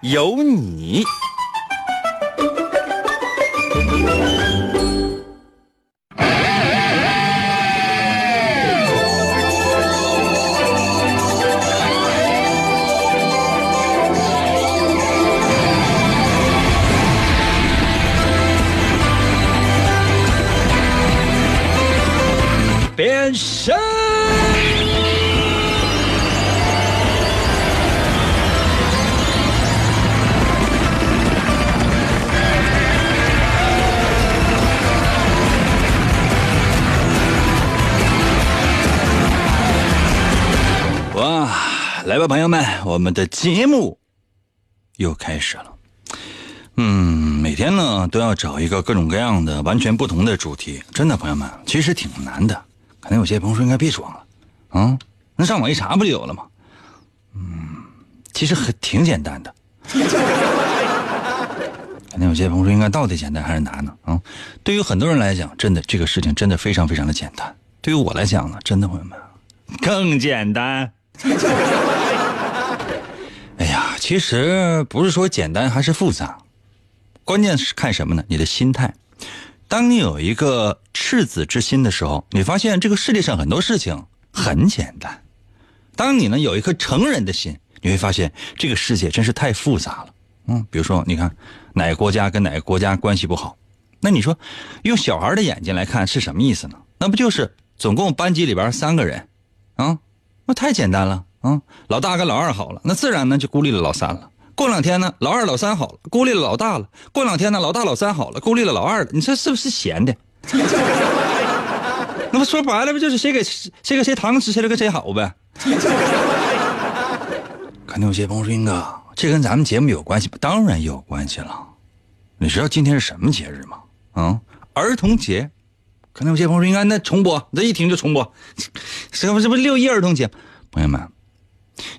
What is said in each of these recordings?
有你。友们，我们的节目又开始了。嗯，每天呢都要找一个各种各样的、完全不同的主题，真的，朋友们，其实挺难的。可能有些朋友说应该别装了，啊，那上网一查不就有了吗？嗯，其实很挺简单的。可能有些朋友说应该到底简单还是难呢？啊，对于很多人来讲，真的这个事情真的非常非常的简单。对于我来讲呢，真的朋友们更简单。其实不是说简单还是复杂，关键是看什么呢？你的心态。当你有一个赤子之心的时候，你发现这个世界上很多事情很简单；当你呢有一颗成人的心，你会发现这个世界真是太复杂了。嗯，比如说，你看哪个国家跟哪个国家关系不好，那你说用小孩的眼睛来看是什么意思呢？那不就是总共班级里边三个人，啊？那太简单了啊！老大跟老二好了，那自然呢就孤立了老三了。过两天呢，老二老三好了，孤立了老大了。过两天呢，老大老三好了，孤立了老二了。你说是不是闲的？那么说白了，不就是谁给谁给谁糖吃，谁就跟谁好呗？肯定有些朋友说：“英哥，这跟咱们节目有关系吗？”当然有关系了。你知道今天是什么节日吗？啊，儿童节。可能有些朋友说：“应该那重播，这一听就重播。”这不这不六一儿童节？朋友们，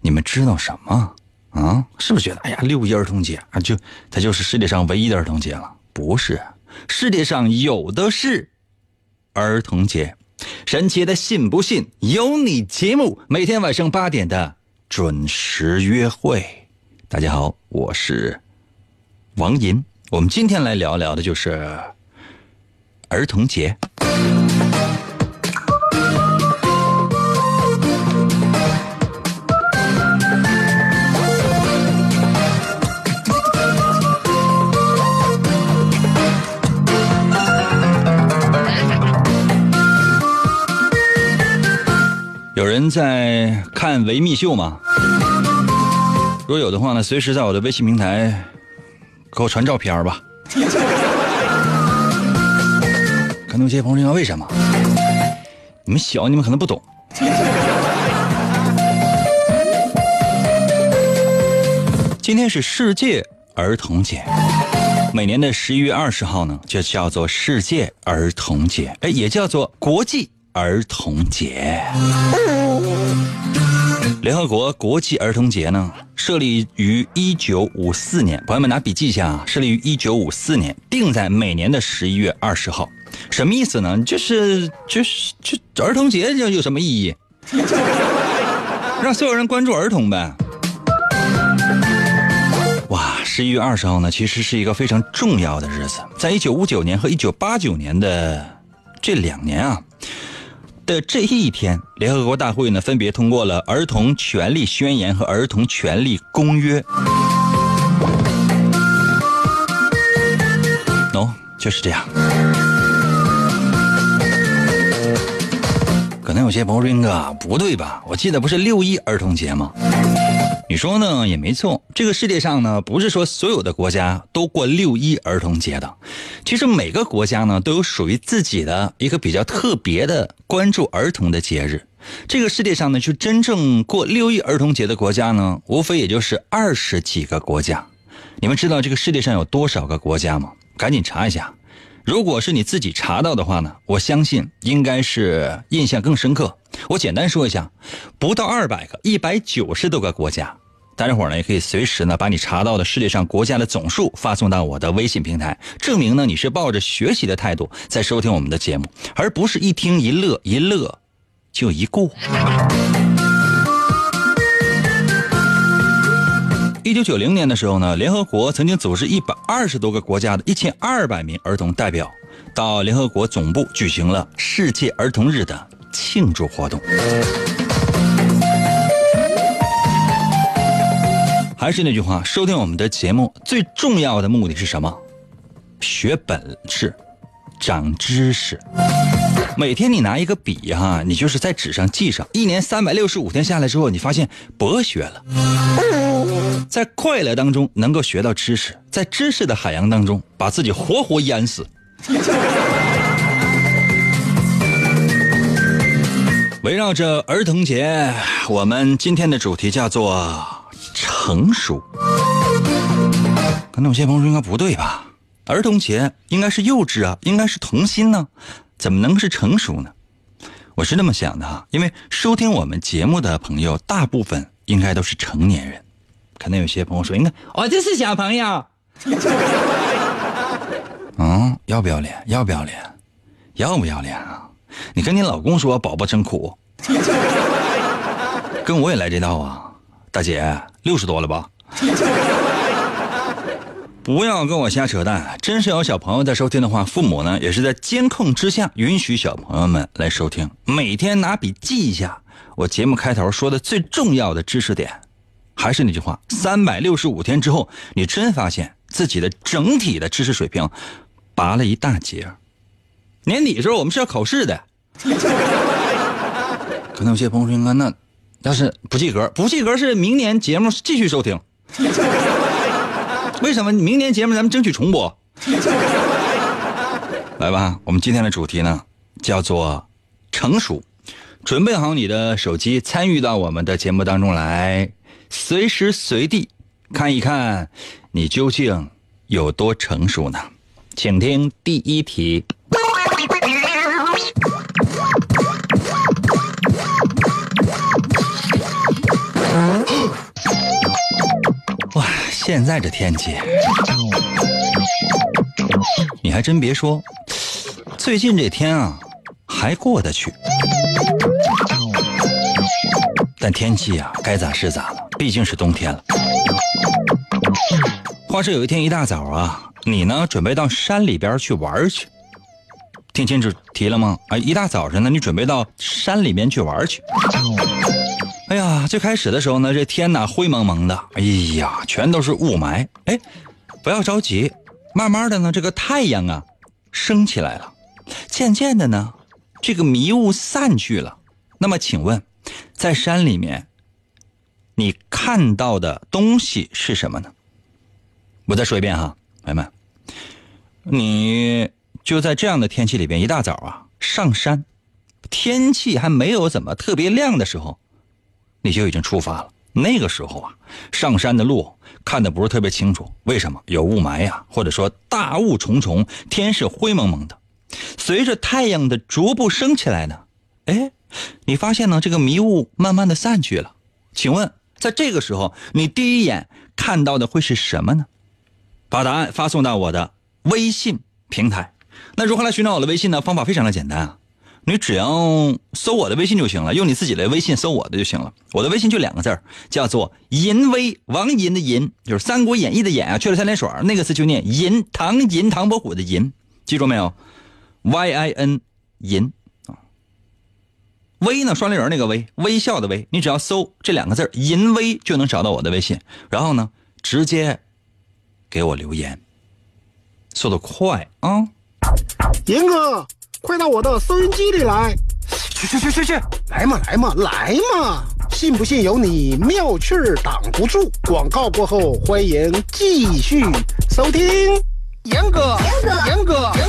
你们知道什么啊？是不是觉得哎呀，六一儿童节啊，就它就是世界上唯一的儿童节了？不是，世界上有的是儿童节。神奇的信不信由你节目，每天晚上八点的准时约会。大家好，我是王银。我们今天来聊聊的就是儿童节。有人在看维密秀吗？如果有的话呢，随时在我的微信平台给我传照片吧。可能有些朋友问为什么？你们小，你们可能不懂。今天是世界儿童节，每年的十一月二十号呢，就叫做世界儿童节，哎，也叫做国际儿童节。联合国国际儿童节呢，设立于一九五四年，朋友们拿笔记一下啊，设立于一九五四年，定在每年的十一月二十号。什么意思呢？就是就是就儿童节就有什么意义？让所有人关注儿童呗。哇，十一月二十号呢，其实是一个非常重要的日子，在一九五九年和一九八九年的这两年啊的这一天，联合国大会呢分别通过了《儿童权利宣言》和《儿童权利公约》。喏，就是这样。可能有些朋友说：“英哥，不对吧？我记得不是六一儿童节吗？”你说呢？也没错。这个世界上呢，不是说所有的国家都过六一儿童节的。其实每个国家呢，都有属于自己的一个比较特别的关注儿童的节日。这个世界上呢，就真正过六一儿童节的国家呢，无非也就是二十几个国家。你们知道这个世界上有多少个国家吗？赶紧查一下。如果是你自己查到的话呢，我相信应该是印象更深刻。我简单说一下，不到二百个，一百九十多个国家。大家伙呢也可以随时呢把你查到的世界上国家的总数发送到我的微信平台，证明呢你是抱着学习的态度在收听我们的节目，而不是一听一乐一乐就一过。一九九零年的时候呢，联合国曾经组织一百二十多个国家的一千二百名儿童代表到联合国总部举行了世界儿童日的庆祝活动。还是那句话，收听我们的节目最重要的目的是什么？学本事，长知识。每天你拿一个笔哈，你就是在纸上记上。一年三百六十五天下来之后，你发现博学了，在快乐当中能够学到知识，在知识的海洋当中把自己活活淹死。围绕着儿童节，我们今天的主题叫做。成熟，可能有些朋友说应该不对吧？儿童节应该是幼稚啊，应该是童心呢，怎么能是成熟呢？我是那么想的哈，因为收听我们节目的朋友大部分应该都是成年人，可能有些朋友说应该我这是小朋友，嗯，要不要脸？要不要脸？要不要脸啊？你跟你老公说宝宝真苦，跟我也来这道啊？大姐，六十多了吧？不要跟我瞎扯淡！真是有小朋友在收听的话，父母呢也是在监控之下允许小朋友们来收听。每天拿笔记一下我节目开头说的最重要的知识点。还是那句话，三百六十五天之后，你真发现自己的整体的知识水平拔了一大截。年底的时候我们是要考试的，可能有些朋友说：“哥，那……”要是不及格，不及格是明年节目继续收听。为什么？明年节目咱们争取重播。来吧，我们今天的主题呢叫做成熟。准备好你的手机，参与到我们的节目当中来，随时随地看一看你究竟有多成熟呢？请听第一题。现在这天气，你还真别说，最近这天啊还过得去。但天气啊该咋是咋了，毕竟是冬天了。话说有一天一大早啊，你呢准备到山里边去玩去，听清楚题了吗？啊，一大早上呢，你准备到山里面去玩去。哎呀，最开始的时候呢，这天呐灰蒙蒙的，哎呀，全都是雾霾。哎，不要着急，慢慢的呢，这个太阳啊升起来了，渐渐的呢，这个迷雾散去了。那么，请问，在山里面，你看到的东西是什么呢？我再说一遍哈，朋友们，你就在这样的天气里边，一大早啊上山，天气还没有怎么特别亮的时候。你就已经出发了。那个时候啊，上山的路看的不是特别清楚，为什么？有雾霾呀，或者说大雾重重，天是灰蒙蒙的。随着太阳的逐步升起来呢，哎，你发现呢，这个迷雾慢慢的散去了。请问，在这个时候，你第一眼看到的会是什么呢？把答案发送到我的微信平台。那如何来寻找我的微信呢？方法非常的简单啊。你只要搜我的微信就行了，用你自己的微信搜我的就行了。我的微信就两个字叫做“银威”，王银的银，就是《三国演义》的演啊，去了三点水那个字就念银，唐银，唐伯虎的银，记住没有？Y I N 银啊，微呢双立人那个微，微笑的微，你只要搜这两个字“银威”就能找到我的微信，然后呢，直接给我留言，速度快啊！银哥。快到我的收音机里来！去去去去去！来嘛来嘛来嘛！信不信由你，妙趣儿挡不住。广告过后，欢迎继续收听。严哥，严哥，严哥，严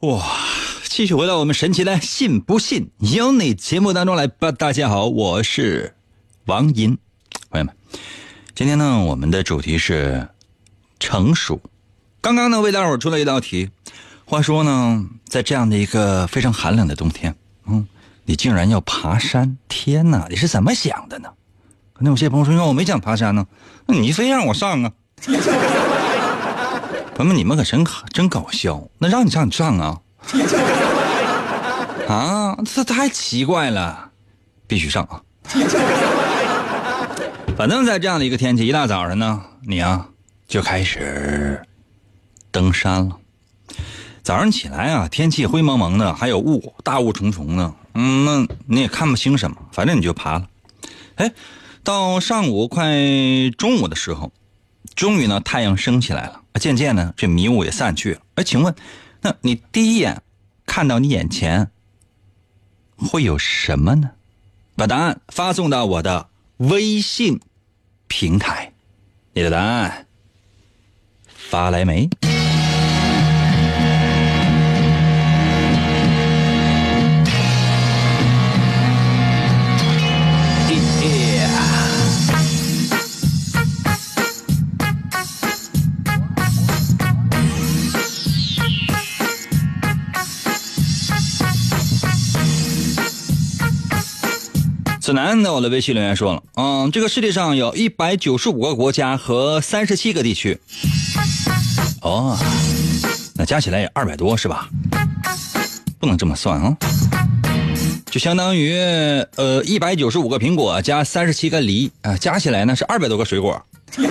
哇！继续回到我们神奇的“信不信由你”节目当中来吧。大家好，我是王银，朋友们，今天呢，我们的主题是成熟。刚刚呢，为大伙儿出了一道题。话说呢，在这样的一个非常寒冷的冬天，嗯，你竟然要爬山？天哪，你是怎么想的呢？可能有些朋友说：“我没想爬山呢，那你非让我上啊？”朋友们，你们可真真搞笑！那让你上你上啊？啊，这太奇怪了，必须上啊！反正，在这样的一个天气，一大早上呢，你啊就开始登山了。早上起来啊，天气灰蒙蒙的，还有雾，大雾重重的，嗯，那你也看不清什么，反正你就爬了。哎，到上午快中午的时候，终于呢，太阳升起来了。渐渐呢，这迷雾也散去了。哎，请问，那你第一眼看到你眼前会有什么呢？把答案发送到我的微信平台。你的答案发来没？子南在我的微信留言说了，嗯，这个世界上有一百九十五个国家和三十七个地区，哦，那加起来也二百多是吧？不能这么算啊，就相当于呃一百九十五个苹果加三十七个梨啊，加起来呢是二百多个水果。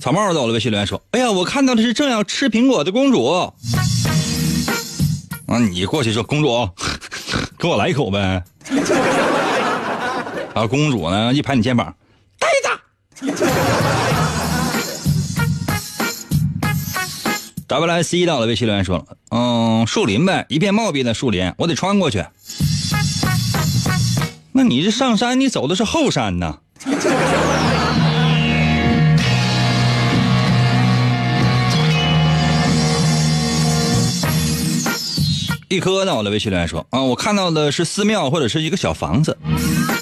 草帽在我的微信留言说，哎呀，我看到的是正要吃苹果的公主。啊，你过去说公主，给我来一口呗。啊，公主呢一拍你肩膀，呆子。W C 到了，微信留言说了，嗯，树林呗，一片茂密的树林，我得穿过去。那你这上山，你走的是后山呢？一颗呢？我的微信留言说啊，我看到的是寺庙或者是一个小房子，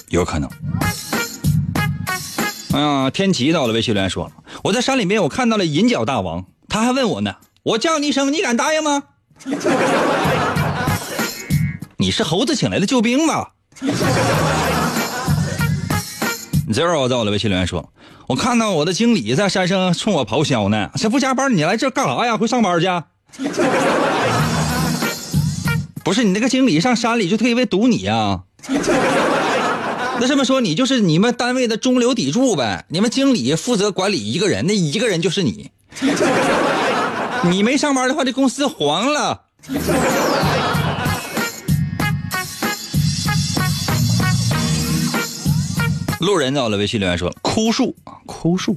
有可能。哎呀，天齐到了，微信留言说，我在山里面我看到了银角大王，他还问我呢，我叫你一声，你敢答应吗？你是猴子请来的救兵吧？Zero 在我的微信留言说，我看到我的经理在山上冲我咆哮呢，这不加班，你来这干啥呀？回上班去。不是你那个经理上山里就特意为堵你呀？那这么说你就是你们单位的中流砥柱呗？你们经理负责管理一个人，那一个人就是你。你没上班的话，这公司黄了。路人在我的微信留言说：“枯树啊，枯树。”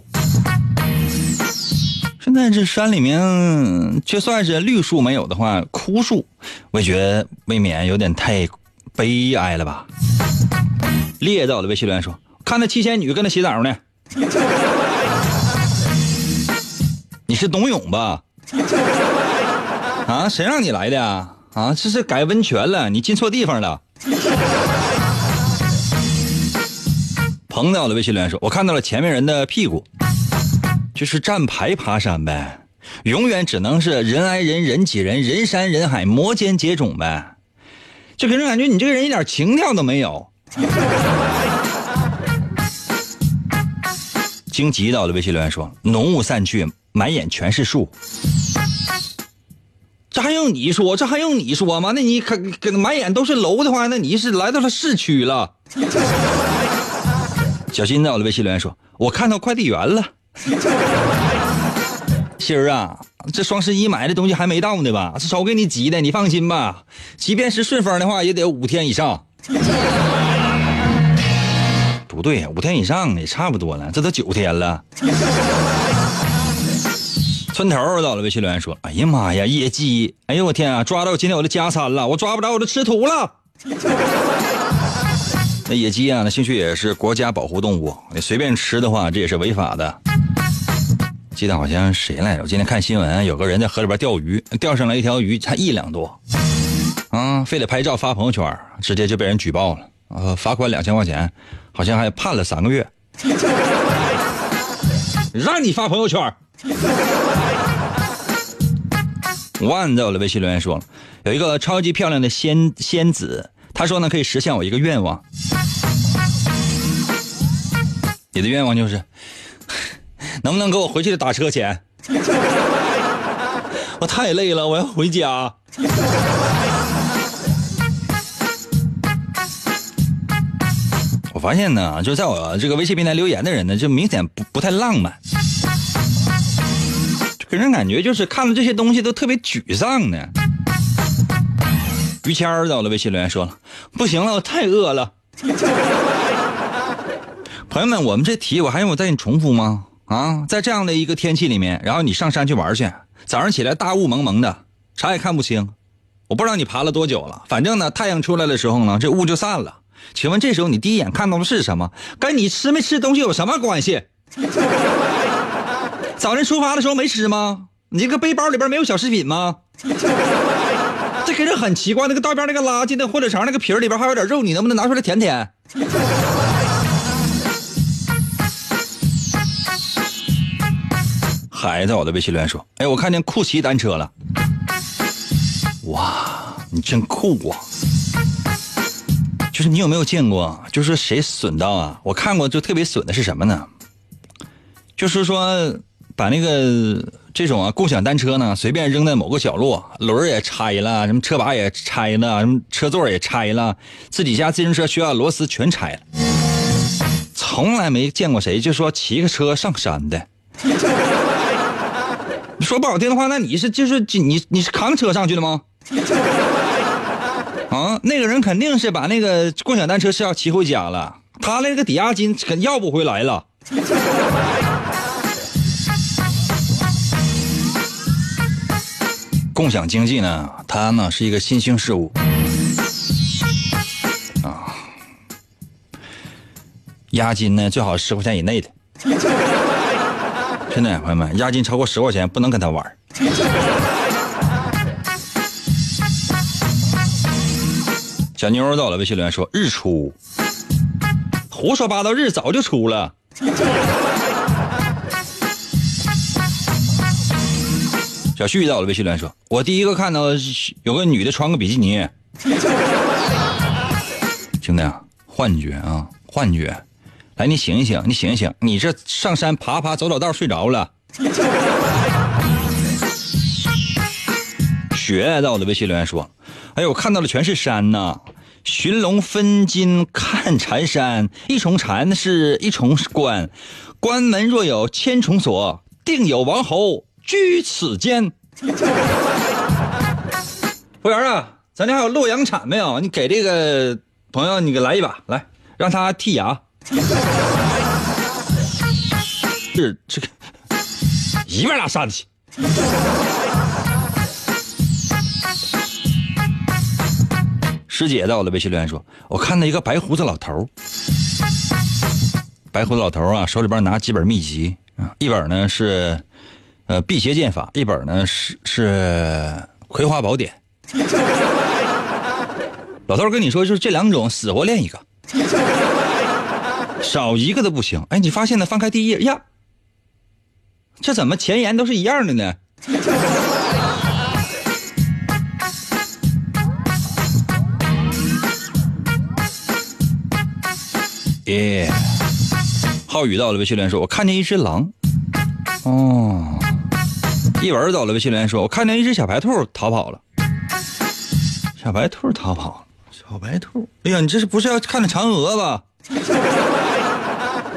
现在这山里面，就算是绿树没有的话，枯树，我也觉得未免有点太悲哀了吧。烈到的微信留言说：“看那七仙女跟那洗澡呢。”你是董永吧？啊，谁让你来的啊？啊，这是改温泉了，你进错地方了。彭到的微信留言说：“我看到了前面人的屁股。”就是站牌爬山呗，永远只能是人挨人人挤人，人山人海，摩肩接踵呗。就给人感觉你这个人一点情调都没有。荆棘到的微信留言说：“浓雾散去，满眼全是树。”这还用你说？这还用你说吗？那你可可满眼都是楼的话，那你是来到了市区了。小新在我的微信留言说：“我看到快递员了。” 心儿啊，这双十一买的东西还没到呢吧？这手给你急的，你放心吧。即便是顺丰的话，也得五天以上。不对呀，五天以上也差不多了，这都九天了。村头到了，微信留言说：“哎呀妈呀，野鸡！哎呦我天啊，抓到今天我的加餐了，我抓不着我都吃土了。”那野鸡啊，那兴许也是国家保护动物，你随便吃的话，这也是违法的。记得好像谁来着？我今天看新闻，有个人在河里边钓鱼，钓上来一条鱼才一两多，啊，非得拍照发朋友圈，直接就被人举报了，呃，罚款两千块钱，好像还判了三个月。让你发朋友圈。万在我的微信留言说了，有一个超级漂亮的仙仙子。他说呢，可以实现我一个愿望。你的愿望就是，能不能给我回去的打车钱？我太累了，我要回家。我发现呢，就在我这个微信平台留言的人呢，就明显不不太浪漫，给人感觉就是看了这些东西都特别沮丧呢。于谦儿在我的微信留言说了：“不行了，我太饿了。”朋友们，我们这题我还用我再给你重复吗？啊，在这样的一个天气里面，然后你上山去玩去，早上起来大雾蒙蒙的，啥也看不清。我不知道你爬了多久了，反正呢，太阳出来的时候呢，这雾就散了。请问这时候你第一眼看到的是什么？跟你吃没吃东西有什么关系？早晨出发的时候没吃吗？你这个背包里边没有小食品吗？这给人很奇怪，那个道边那个垃圾的火腿肠那个皮儿里边还有点肉，你能不能拿出来舔舔？孩子，我的微信留言说：“哎，我看见酷骑单车了，哇，你真酷啊！就是你有没有见过？就是谁损到啊？我看过，就特别损的是什么呢？就是说把那个。”这种啊，共享单车呢，随便扔在某个角落，轮也拆了，什么车把也拆了，什么车座也拆了，自己家自行车需要螺丝全拆了。从来没见过谁就说骑个车上山的。说不好听的话，那你是就是你你是扛车上去的吗？啊，那个人肯定是把那个共享单车是要骑回家了，他那个抵押金可要不回来了。共享经济呢，它呢是一个新兴事物啊，押金呢最好十块钱以内的。真的，朋友们，押金超过十块钱不能跟他玩。小妞到了，微信留言说：“日出，胡说八道，日早就出了。”小旭到了，微信留言说：“我第一个看到有个女的穿个比基尼。”兄弟啊，幻觉啊，幻觉！来，你醒一醒，你醒一醒，你这上山爬爬走走道睡着了。雪到的，微信留言说：“哎呦，我看到的全是山呐！寻龙分金看缠山，一重缠是一重关，关门若有千重锁，定有王侯。”居此间，服务员啊，咱这还有洛阳铲没有？你给这个朋友，你给来一把，来让他剔牙。是这个一边拉扇子去。师姐在我的微信留言说：“我看到一个白胡子老头白胡子老头啊，手里边拿几本秘籍啊，一本呢是。”呃，辟邪剑法一本呢是是《葵花宝典》，老头跟你说，就是这两种死活练一个，少一个都不行。哎，你发现呢？翻开第一页呀，这怎么前言都是一样的呢？耶，浩宇到了，微信连说，我看见一只狼，哦。一文到了，微信留言说：“我看见一只小白兔逃跑了。”小白兔逃跑，小白兔。哎呀，你这是不是要看着嫦娥吧？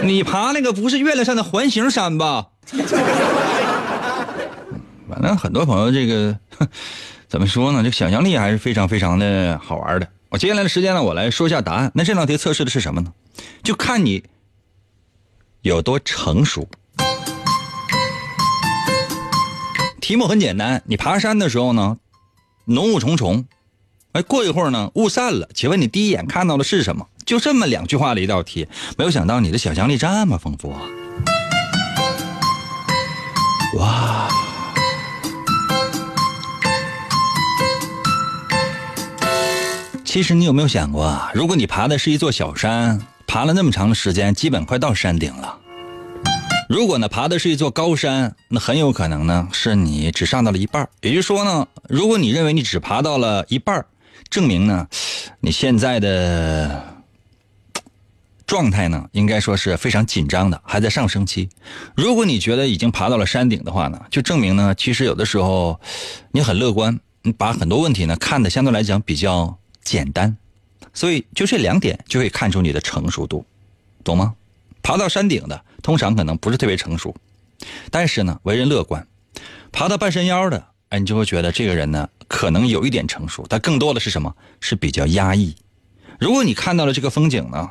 你爬那个不是月亮上的环形山吧？反正很多朋友这个 怎么说呢？这想象力还是非常非常的好玩的我接下来的时间呢，我来说一下答案。那这道题测试的是什么呢？就看你有多成熟。题目很简单，你爬山的时候呢，浓雾重重，哎，过一会儿呢，雾散了。请问你第一眼看到的是什么？就这么两句话的一道题，没有想到你的想象力这么丰富啊！哇！其实你有没有想过啊？如果你爬的是一座小山，爬了那么长的时间，基本快到山顶了。如果呢，爬的是一座高山，那很有可能呢，是你只上到了一半。也就是说呢，如果你认为你只爬到了一半，证明呢，你现在的状态呢，应该说是非常紧张的，还在上升期。如果你觉得已经爬到了山顶的话呢，就证明呢，其实有的时候你很乐观，你把很多问题呢看的相对来讲比较。简单，所以就这两点就可以看出你的成熟度，懂吗？爬到山顶的通常可能不是特别成熟，但是呢，为人乐观；爬到半山腰的，哎，你就会觉得这个人呢可能有一点成熟，但更多的是什么？是比较压抑。如果你看到了这个风景呢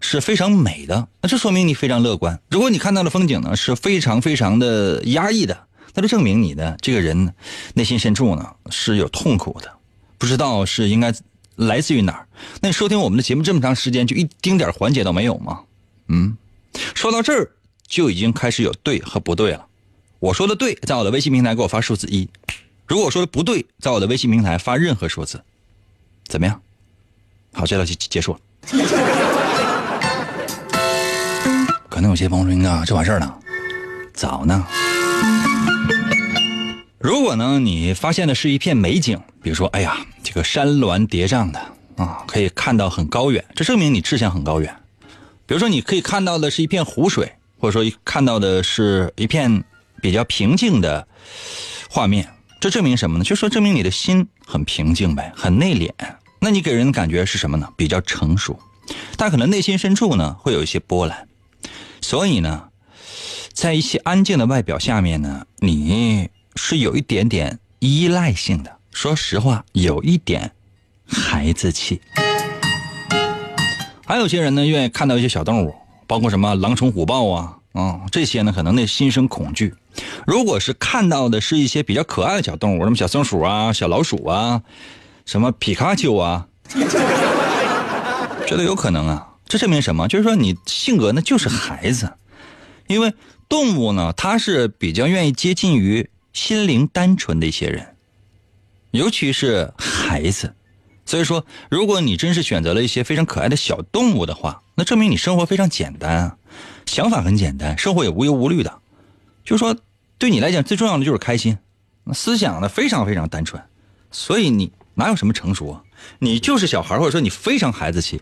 是非常美的，那这说明你非常乐观；如果你看到的风景呢是非常非常的压抑的，那就证明你的这个人内心深处呢是有痛苦的，不知道是应该。来自于哪儿？那你收听我们的节目这么长时间，就一丁点缓解都没有吗？嗯，说到这儿就已经开始有对和不对了。我说的对，在我的微信平台给我发数字一；如果说的不对，在我的微信平台发任何数字。怎么样？好，这道题结束了。可能有些朋友说：“啊，这完事儿了，早呢。”如果呢，你发现的是一片美景，比如说，哎呀，这个山峦叠嶂的啊，可以看到很高远，这证明你志向很高远。比如说，你可以看到的是一片湖水，或者说看到的是一片比较平静的画面，这证明什么呢？就说证明你的心很平静呗，很内敛。那你给人的感觉是什么呢？比较成熟，但可能内心深处呢会有一些波澜。所以呢，在一些安静的外表下面呢，你。是有一点点依赖性的，说实话，有一点孩子气。还有些人呢，愿意看到一些小动物，包括什么狼虫虎豹啊，啊，这些呢，可能内心生恐惧。如果是看到的是一些比较可爱的小动物，什么小松鼠啊、小老鼠啊，什么皮卡丘啊，这都有可能啊。这证明什么？就是说你性格呢就是孩子，因为动物呢，它是比较愿意接近于。心灵单纯的一些人，尤其是孩子，所以说，如果你真是选择了一些非常可爱的小动物的话，那证明你生活非常简单啊，想法很简单，生活也无忧无虑的。就说对你来讲最重要的就是开心，思想呢非常非常单纯，所以你哪有什么成熟啊？你就是小孩，或者说你非常孩子气。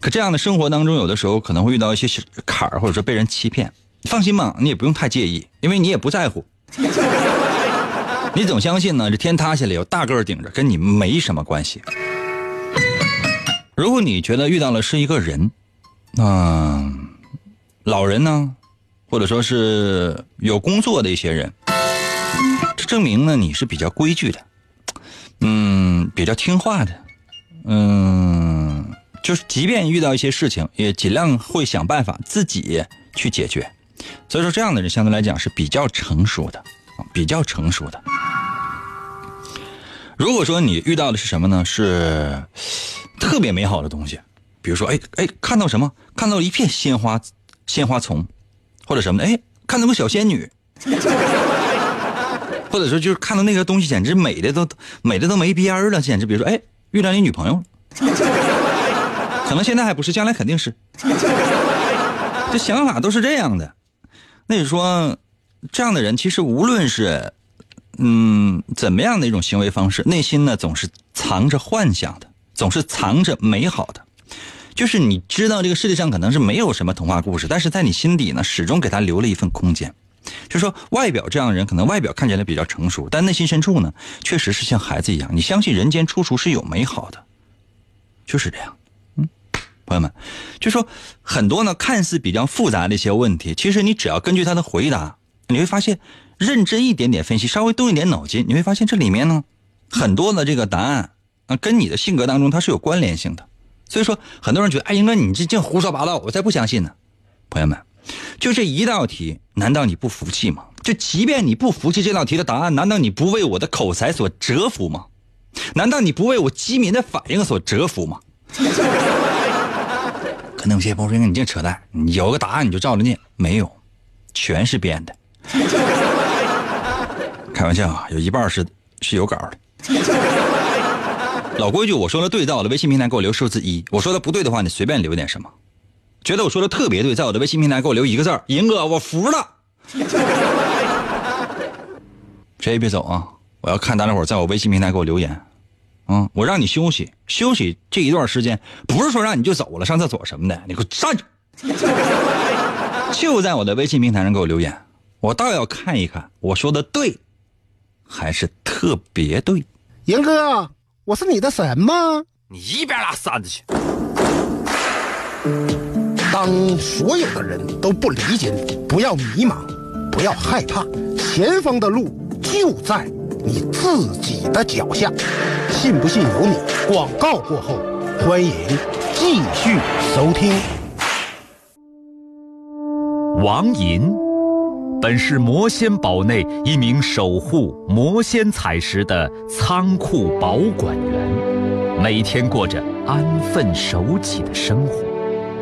可这样的生活当中，有的时候可能会遇到一些坎儿，或者说被人欺骗。放心吧，你也不用太介意，因为你也不在乎。你总相信呢？这天塌下来有大个儿顶着，跟你没什么关系。如果你觉得遇到了是一个人，嗯，老人呢，或者说是有工作的一些人，这证明呢你是比较规矩的，比较听话的，嗯，就是即便遇到一些事情，也尽量会想办法自己去解决。所以说，这样的人相对来讲是比较成熟的。比较成熟的。如果说你遇到的是什么呢？是特别美好的东西，比如说，哎哎，看到什么？看到一片鲜花，鲜花丛，或者什么？哎，看到个小仙女，或者说就是看到那个东西，简直美的都美的都没边儿了，简直。比如说，哎，遇到你女朋友，可能现在还不是，将来肯定是。这想法都是这样的。那你说？这样的人其实无论是，嗯，怎么样的一种行为方式，内心呢总是藏着幻想的，总是藏着美好的。就是你知道这个世界上可能是没有什么童话故事，但是在你心底呢始终给他留了一份空间。就说外表这样的人，可能外表看起来比较成熟，但内心深处呢确实是像孩子一样。你相信人间处处是有美好的，就是这样。嗯，朋友们，就说很多呢看似比较复杂的一些问题，其实你只要根据他的回答。你会发现，认真一点点分析，稍微动一点脑筋，你会发现这里面呢，很多的这个答案啊，跟你的性格当中它是有关联性的。所以说，很多人觉得，哎，英哥你这净胡说八道，我才不相信呢。朋友们，就这一道题，难道你不服气吗？就即便你不服气这道题的答案，难道你不为我的口才所折服吗？难道你不为我机敏的反应所折服吗？可能有些朋友说，你净扯淡，有个答案你就照着念，没有，全是编的。开玩笑啊，有一半是是有稿的。老规矩，我说的对，在我的微信平台给我留数字一；我说的不对的话，你随便留点什么。觉得我说的特别对，在我的微信平台给我留一个字儿，银哥，我服了。谁也别走啊！我要看大家伙在我微信平台给我留言。嗯，我让你休息休息这一段时间，不是说让你就走了，上厕所什么的，你给我站着。就在我的微信平台上给我留言，我倒要看一看我说的对，还是特别对。银哥。我是你的神吗？你一边拉扇子去！当所有的人都不理解你，不要迷茫，不要害怕，前方的路就在你自己的脚下。信不信由你。广告过后，欢迎继续收听。王银。本是魔仙堡内一名守护魔仙彩石的仓库保管员，每天过着安分守己的生活。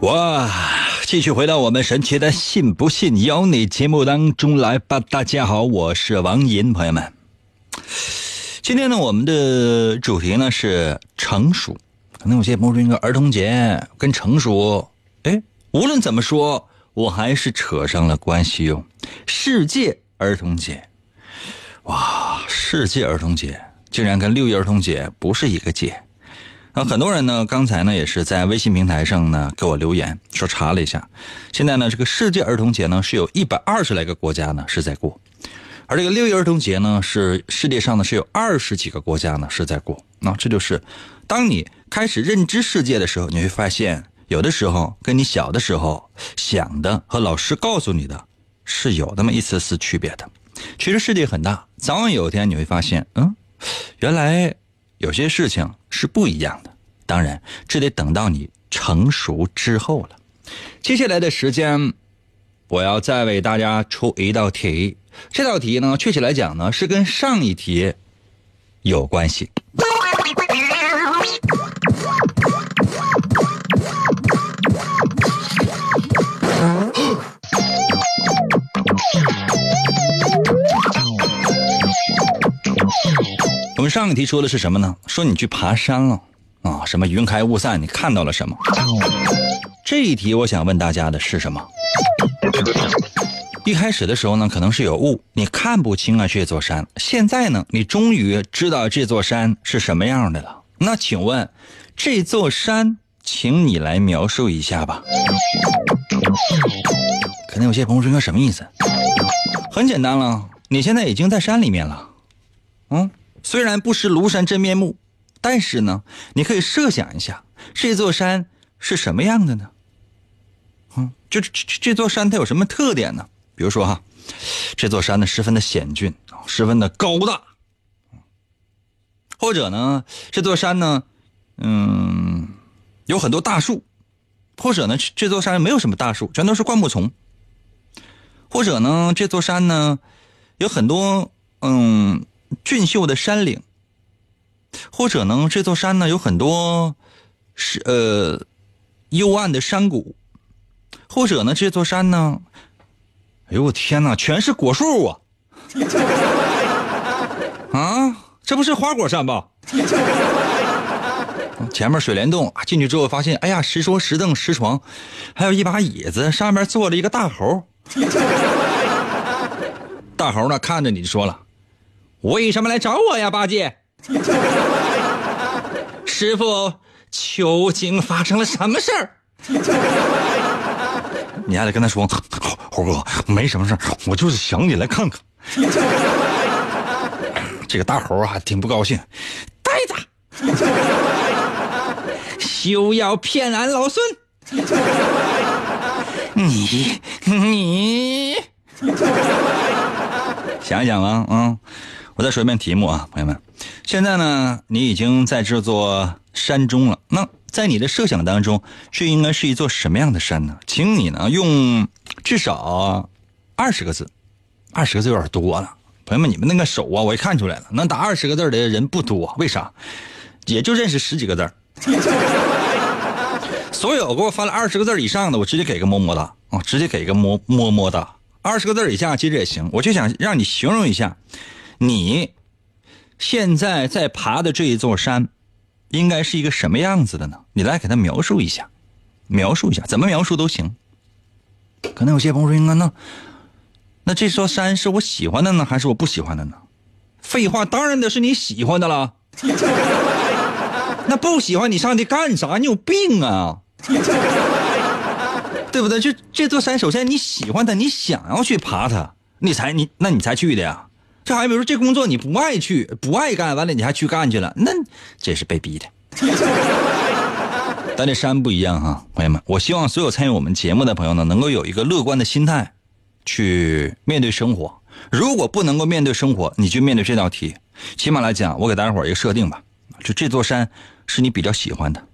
哇！继续回到我们神奇的“信不信由你”节目当中来吧。大家好，我是王银，朋友们。今天呢，我们的主题呢是成熟。可能有些朋友说，这个儿童节跟成熟，哎，无论怎么说，我还是扯上了关系哟。世界儿童节，哇！世界儿童节竟然跟六一儿童节不是一个节。那很多人呢，刚才呢也是在微信平台上呢给我留言，说查了一下，现在呢这个世界儿童节呢是有一百二十来个国家呢是在过，而这个六一儿童节呢是世界上呢是有二十几个国家呢是在过。那这就是当你开始认知世界的时候，你会发现有的时候跟你小的时候想的和老师告诉你的是有那么一丝丝区别的。其实世界很大，早晚有一天你会发现，嗯，原来。有些事情是不一样的，当然，这得等到你成熟之后了。接下来的时间，我要再为大家出一道题。这道题呢，确切来讲呢，是跟上一题有关系。我们上一题说的是什么呢？说你去爬山了啊，什么云开雾散，你看到了什么？这一题我想问大家的是什么？一开始的时候呢，可能是有雾，你看不清啊这座山。现在呢，你终于知道这座山是什么样的了。那请问，这座山，请你来描述一下吧。可能有些朋友说什么意思？很简单了，你现在已经在山里面了，嗯。虽然不识庐山真面目，但是呢，你可以设想一下，这座山是什么样的呢？嗯，就这这座山它有什么特点呢？比如说哈，这座山呢十分的险峻，十分的高大，或者呢，这座山呢，嗯，有很多大树，或者呢，这座山没有什么大树，全都是灌木丛，或者呢，这座山呢，有很多嗯。俊秀的山岭，或者呢，这座山呢有很多是呃幽暗的山谷，或者呢，这座山呢，哎呦我天哪，全是果树啊！啊，这不是花果山吧？前面水帘洞进去之后，发现哎呀，石桌、石凳、石床，还有一把椅子，上面坐着一个大猴。大猴呢，看着你就说了：“为什么来找我呀，八戒？师傅究竟发生了什么事儿？” 你还得跟他说：“猴哥，没什么事我就是想你来看看。”这个大猴啊，挺不高兴，呆子，休要骗俺老孙！你你，想一想吧，嗯，我再说一遍题目啊，朋友们，现在呢，你已经在这座山中了。那在你的设想当中，这应该是一座什么样的山呢？请你呢用至少二十个字，二十个字有点多了。朋友们，你们那个手啊，我也看出来了，能打二十个字的人不多，为啥？也就认识十几个字 所有给我发了二十个字以上的，我直接给个么么哒啊，直接给个么么么哒。二十个字以下其实也行，我就想让你形容一下，你现在在爬的这一座山，应该是一个什么样子的呢？你来给他描述一下，描述一下，怎么描述都行。可能有些朋友说：“应该那。”那这座山是我喜欢的呢，还是我不喜欢的呢？废话，当然得是你喜欢的了。那不喜欢你上去干啥？你有病啊！对不对？就这座山，首先你喜欢它，你想要去爬它，你才你那你才去的呀。这还比如说这工作你不爱去，不爱干，完了你还去干去了，那这是被逼的。但这山不一样哈，朋友们，我希望所有参与我们节目的朋友呢，能够有一个乐观的心态。去面对生活，如果不能够面对生活，你就面对这道题。起码来讲，我给大家伙一个设定吧，就这座山是你比较喜欢的，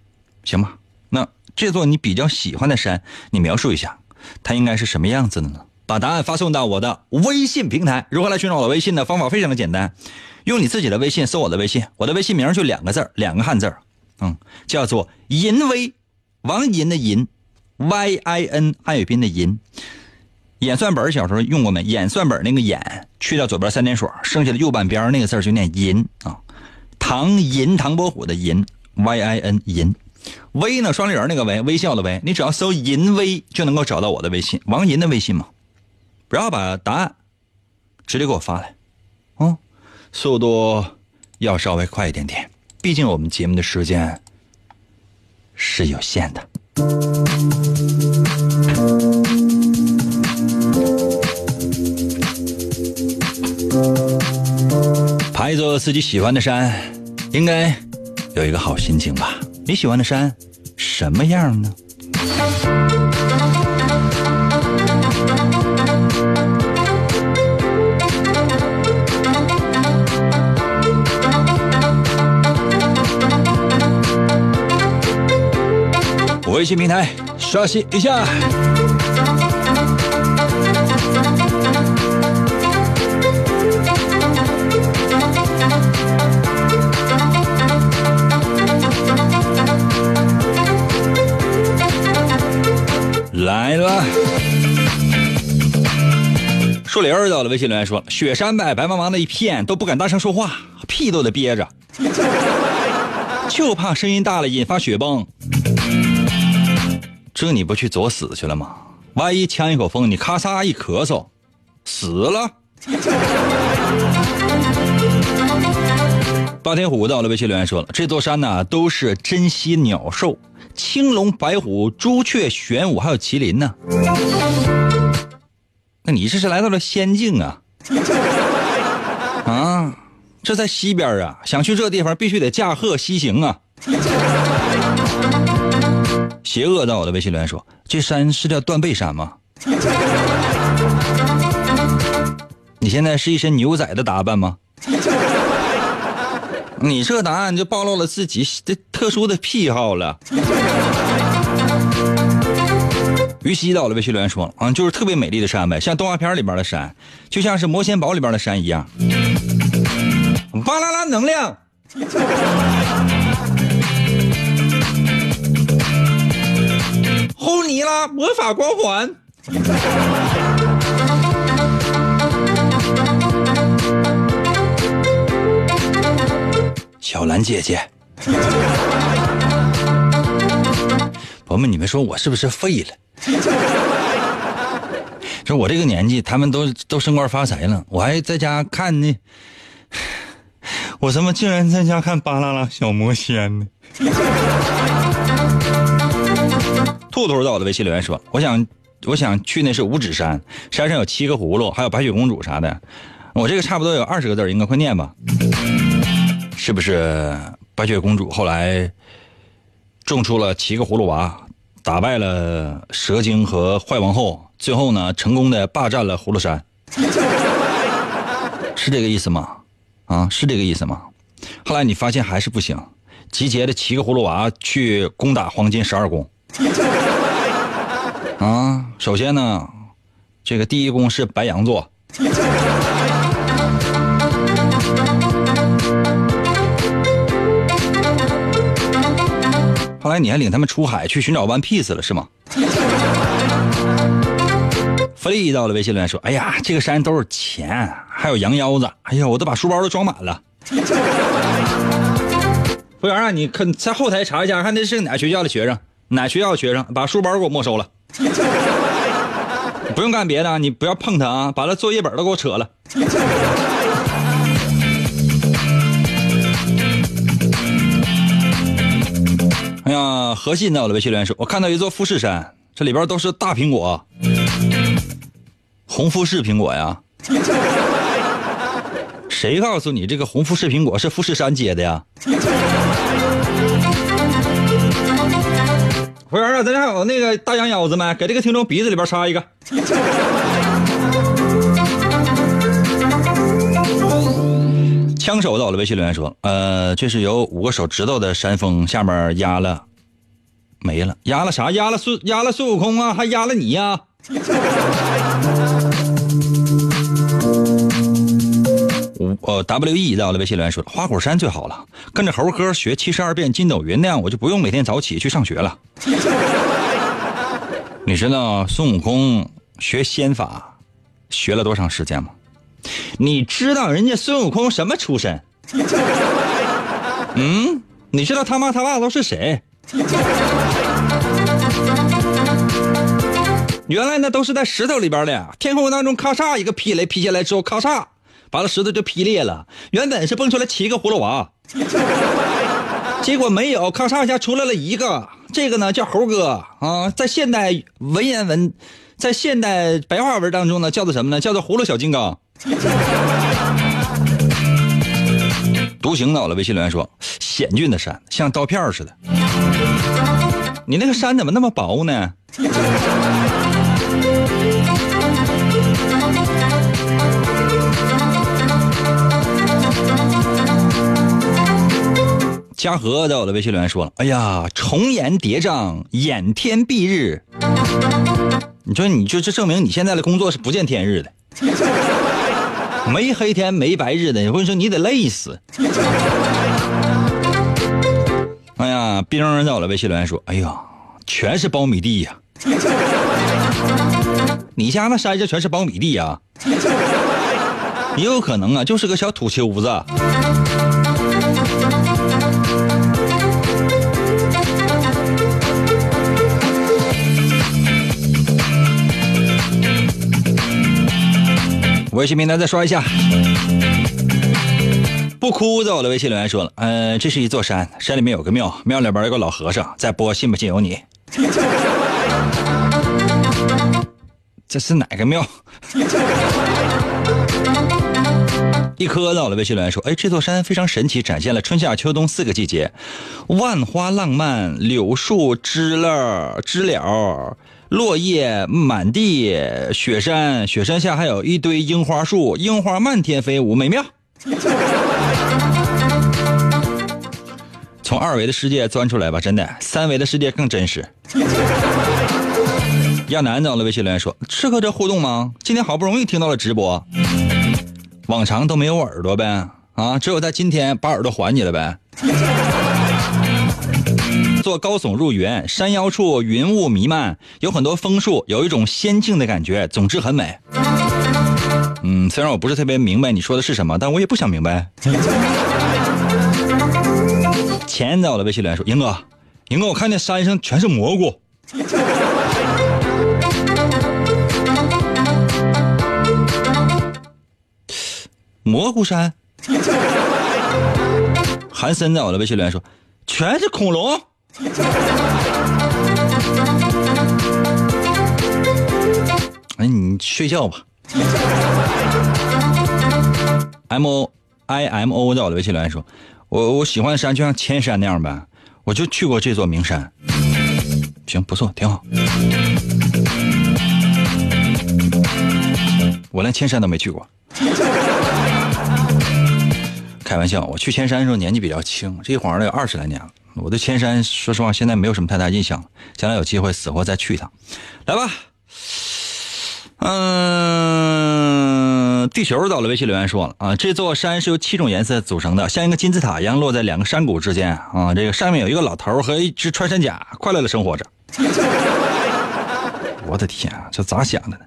行吗？那这座你比较喜欢的山，你描述一下，它应该是什么样子的呢？把答案发送到我的微信平台。如何来寻找我的微信呢？方法非常的简单，用你自己的微信搜我的微信，我的微信名就两个字两个汉字嗯，叫做银威，王银的银，Y I N 汉语拼的银。演算本小时候用过没？演算本那个演去掉左边三点水，剩下的右半边那个字就念银啊。唐银唐伯虎的银，Y I N 银。微呢双立人那个微，微笑的微。你只要搜银微就能够找到我的微信，王银的微信嘛。不要把答案直接给我发来，哦，速度要稍微快一点点，毕竟我们节目的时间是有限的。爬一座自己喜欢的山，应该有一个好心情吧？你喜欢的山什么样呢？微信平台刷新一下。来了，树林儿到了。微信留言说：“雪山呗，白茫茫的一片，都不敢大声说话，屁都得憋着，就怕声音大了引发雪崩。这你不去作死去了吗？万一呛一口风，你咔嚓一咳嗽，死了。”霸天虎到了。微信留言说了：“这座山呢，都是珍稀鸟兽。”青龙、白虎、朱雀、玄武，还有麒麟呢。那你这是来到了仙境啊？啊，这在西边啊，想去这地方必须得驾鹤西行啊。邪恶到我的微信留言说：“这山是叫断背山吗？” 你现在是一身牛仔的打扮吗？你这答案就暴露了自己的特殊的癖好了。于西到了，微信留言说啊，就是特别美丽的山呗，像动画片里边的山，就像是魔仙堡里边的山一样。巴啦啦能量。尼拉，魔法光环。小兰姐姐，朋友们，你们说我是不是废了？说我这个年纪，他们都都升官发财了，我还在家看呢。我怎么竟然在家看《巴啦啦小魔仙》呢？兔兔在我的微信留言说：“我想，我想去那是五指山，山上有七个葫芦，还有白雪公主啥的。我这个差不多有二十个字，应该快念吧？是不是白雪公主后来种出了七个葫芦娃，打败了蛇精和坏王后，最后呢，成功的霸占了葫芦山？是这个意思吗？啊，是这个意思吗？后来你发现还是不行，集结了七个葫芦娃去攻打黄金十二宫。”啊，首先呢，这个第一宫是白羊座。后来你还领他们出海去寻找 One Piece 了是吗？弗利到了微信留言说：“哎呀，这个山都是钱，还有羊腰子，哎呀，我都把书包都装满了。”服务员啊，你可在后台查一下，看那是哪个学校的学生。哪学校学生把书包给我没收了？不用干别的，你不要碰他啊！把他作业本都给我扯了。哎呀，何信到了微信留言说：“我看到一座富士山，这里边都是大苹果，红富士苹果呀。谁告诉你这个红富士苹果是富士山结的呀？”服务员啊，咱家还有那个大羊腰子没？给这个听众鼻子里边插一个。枪手到了，微信留言说：“呃，这是有五个手指头的山峰下面压了，没了，压了啥？压了孙，压了孙悟空啊，还压了你呀？”呃，W E 在我的，微信留言说：“花果山最好了，跟着猴哥学七十二变筋斗云那样，我就不用每天早起去上学了。”你知道孙悟空学仙法学了多长时间吗？你知道人家孙悟空什么出身？嗯，你知道他妈他爸都是谁？原来那都是在石头里边的，天空当中咔嚓一个劈雷劈下来之后，咔嚓完了石头就劈裂了。原本是蹦出来七个葫芦娃，结果没有，咔嚓一下出来了一个。这个呢叫猴哥啊，在现代文言文，在现代白话文当中呢叫做什么呢？叫做葫芦小金刚。独行到了，微信留言说：“险峻的山像刀片似的。”你那个山怎么那么薄呢？嘉禾在我的微信留言说了：“哎呀，重檐叠嶂，掩天蔽日。你说，你就这证明你现在的工作是不见天日的，没黑天没白日的。我跟你说，你得累死。”哎呀，冰在我的微信留言说：“哎呀，全是苞米地呀！你家那山上全是苞米地呀？也有可能啊，就是个小土丘子。”微信平台再刷一下，不哭在我的微信留言说了，嗯，这是一座山，山里面有个庙，庙里边有个老和尚在播，信不信由你。这是哪个庙？一颗在我的微信留言说，哎，这座山非常神奇，展现了春夏秋冬四个季节，万花浪漫，柳树枝了枝了。落叶满地，雪山，雪山下还有一堆樱花树，樱花漫天飞舞，美妙。从二维的世界钻出来吧，真的，三维的世界更真实。亚楠到了微信留言说：“适合这互动吗？今天好不容易听到了直播，往常都没有耳朵呗，啊，只有在今天把耳朵还你了呗。”座高耸入云，山腰处云雾弥漫，有很多枫树，有一种仙境的感觉。总之很美。嗯，虽然我不是特别明白你说的是什么，但我也不想明白。钱在我的微信留言说：“英哥，英哥，我看见山上全是蘑菇。”蘑菇山。韩森在我的微信留言说：“全是恐龙。” 哎，你睡觉吧。M O I M O 在我的微信留言说：“我我喜欢的山就像千山那样呗，我就去过这座名山。行，不错，挺好。我连千山都没去过。开玩笑，我去千山的时候年纪比较轻，这一晃了有二十来年了。我对千山说实话现在没有什么太大印象，将来有机会死活再去一趟。来吧。嗯，地球到了，微信留言说了啊，这座山是由七种颜色组成的，像一个金字塔一样落在两个山谷之间啊。这个上面有一个老头和一只穿山甲，快乐的生活着。我的天啊，这咋想的呢？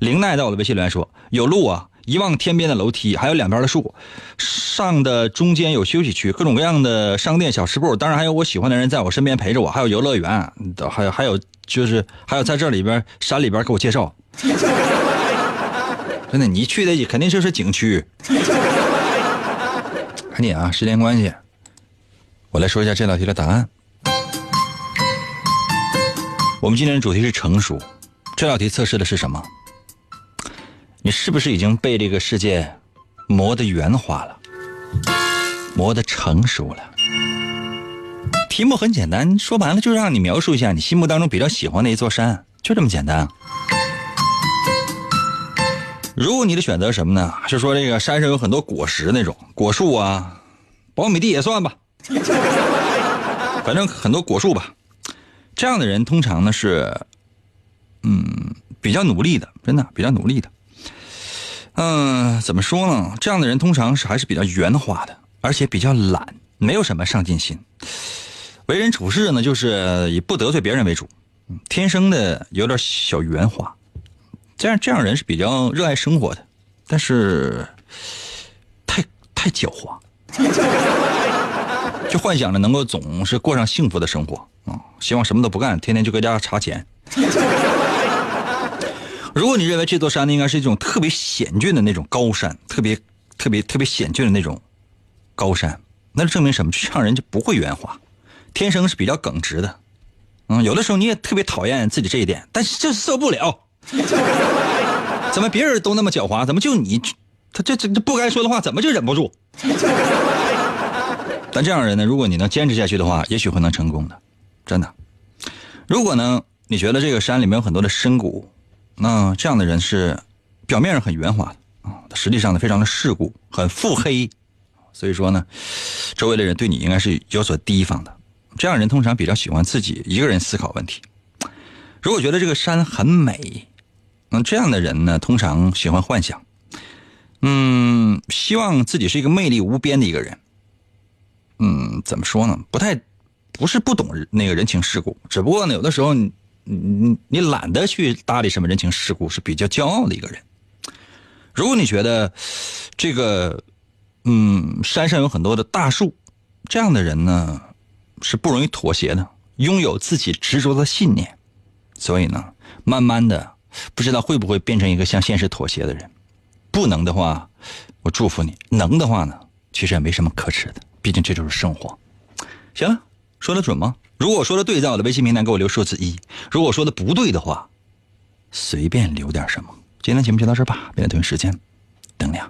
林奈在我的微信留言说，有路啊，一望天边的楼梯，还有两边的树，上的中间有休息区，各种各样的商店、小吃部，当然还有我喜欢的人在我身边陪着我，还有游乐园，还有还有就是还有在这里边山里边给我介绍。真的，你去的肯定就是景区。赶紧啊，时间关系，我来说一下这道题的答案。我们今天的主题是成熟，这道题测试的是什么？你是不是已经被这个世界磨得圆滑了，磨得成熟了？题目很简单，说白了就是让你描述一下你心目当中比较喜欢的一座山，就这么简单。如果你的选择什么呢？是说这个山上有很多果实那种果树啊，苞米地也算吧，反正很多果树吧。这样的人通常呢是，嗯，比较努力的，真的比较努力的。嗯，怎么说呢？这样的人通常是还是比较圆滑的，而且比较懒，没有什么上进心。为人处事呢，就是以不得罪别人为主，天生的有点小圆滑。这样这样人是比较热爱生活的，但是太太狡猾，就幻想着能够总是过上幸福的生活啊！希望什么都不干，天天就搁家查钱。如果你认为这座山呢应该是一种特别险峻的那种高山，特别特别特别险峻的那种高山，那就证明什么？这样人就不会圆滑，天生是比较耿直的。嗯，有的时候你也特别讨厌自己这一点，但是就是受不了。怎么别人都那么狡猾，怎么就你？他这这这不该说的话，怎么就忍不住？但这样人呢，如果你能坚持下去的话，也许会能成功的，真的。如果呢，你觉得这个山里面有很多的深谷，那这样的人是表面上很圆滑啊，实际上呢非常的世故，很腹黑。所以说呢，周围的人对你应该是有所提防的。这样人通常比较喜欢自己一个人思考问题。如果觉得这个山很美。那这样的人呢，通常喜欢幻想，嗯，希望自己是一个魅力无边的一个人。嗯，怎么说呢？不太，不是不懂那个人情世故，只不过呢，有的时候你你懒得去搭理什么人情世故，是比较骄傲的一个人。如果你觉得这个，嗯，山上有很多的大树，这样的人呢，是不容易妥协的，拥有自己执着的信念，所以呢，慢慢的。不知道会不会变成一个向现实妥协的人？不能的话，我祝福你；能的话呢，其实也没什么可耻的，毕竟这就是生活。行了，说的准吗？如果说的对，在我的微信平台给我留数字一；如果说的不对的话，随便留点什么。今天节目就到这吧，明天同一时间等你啊。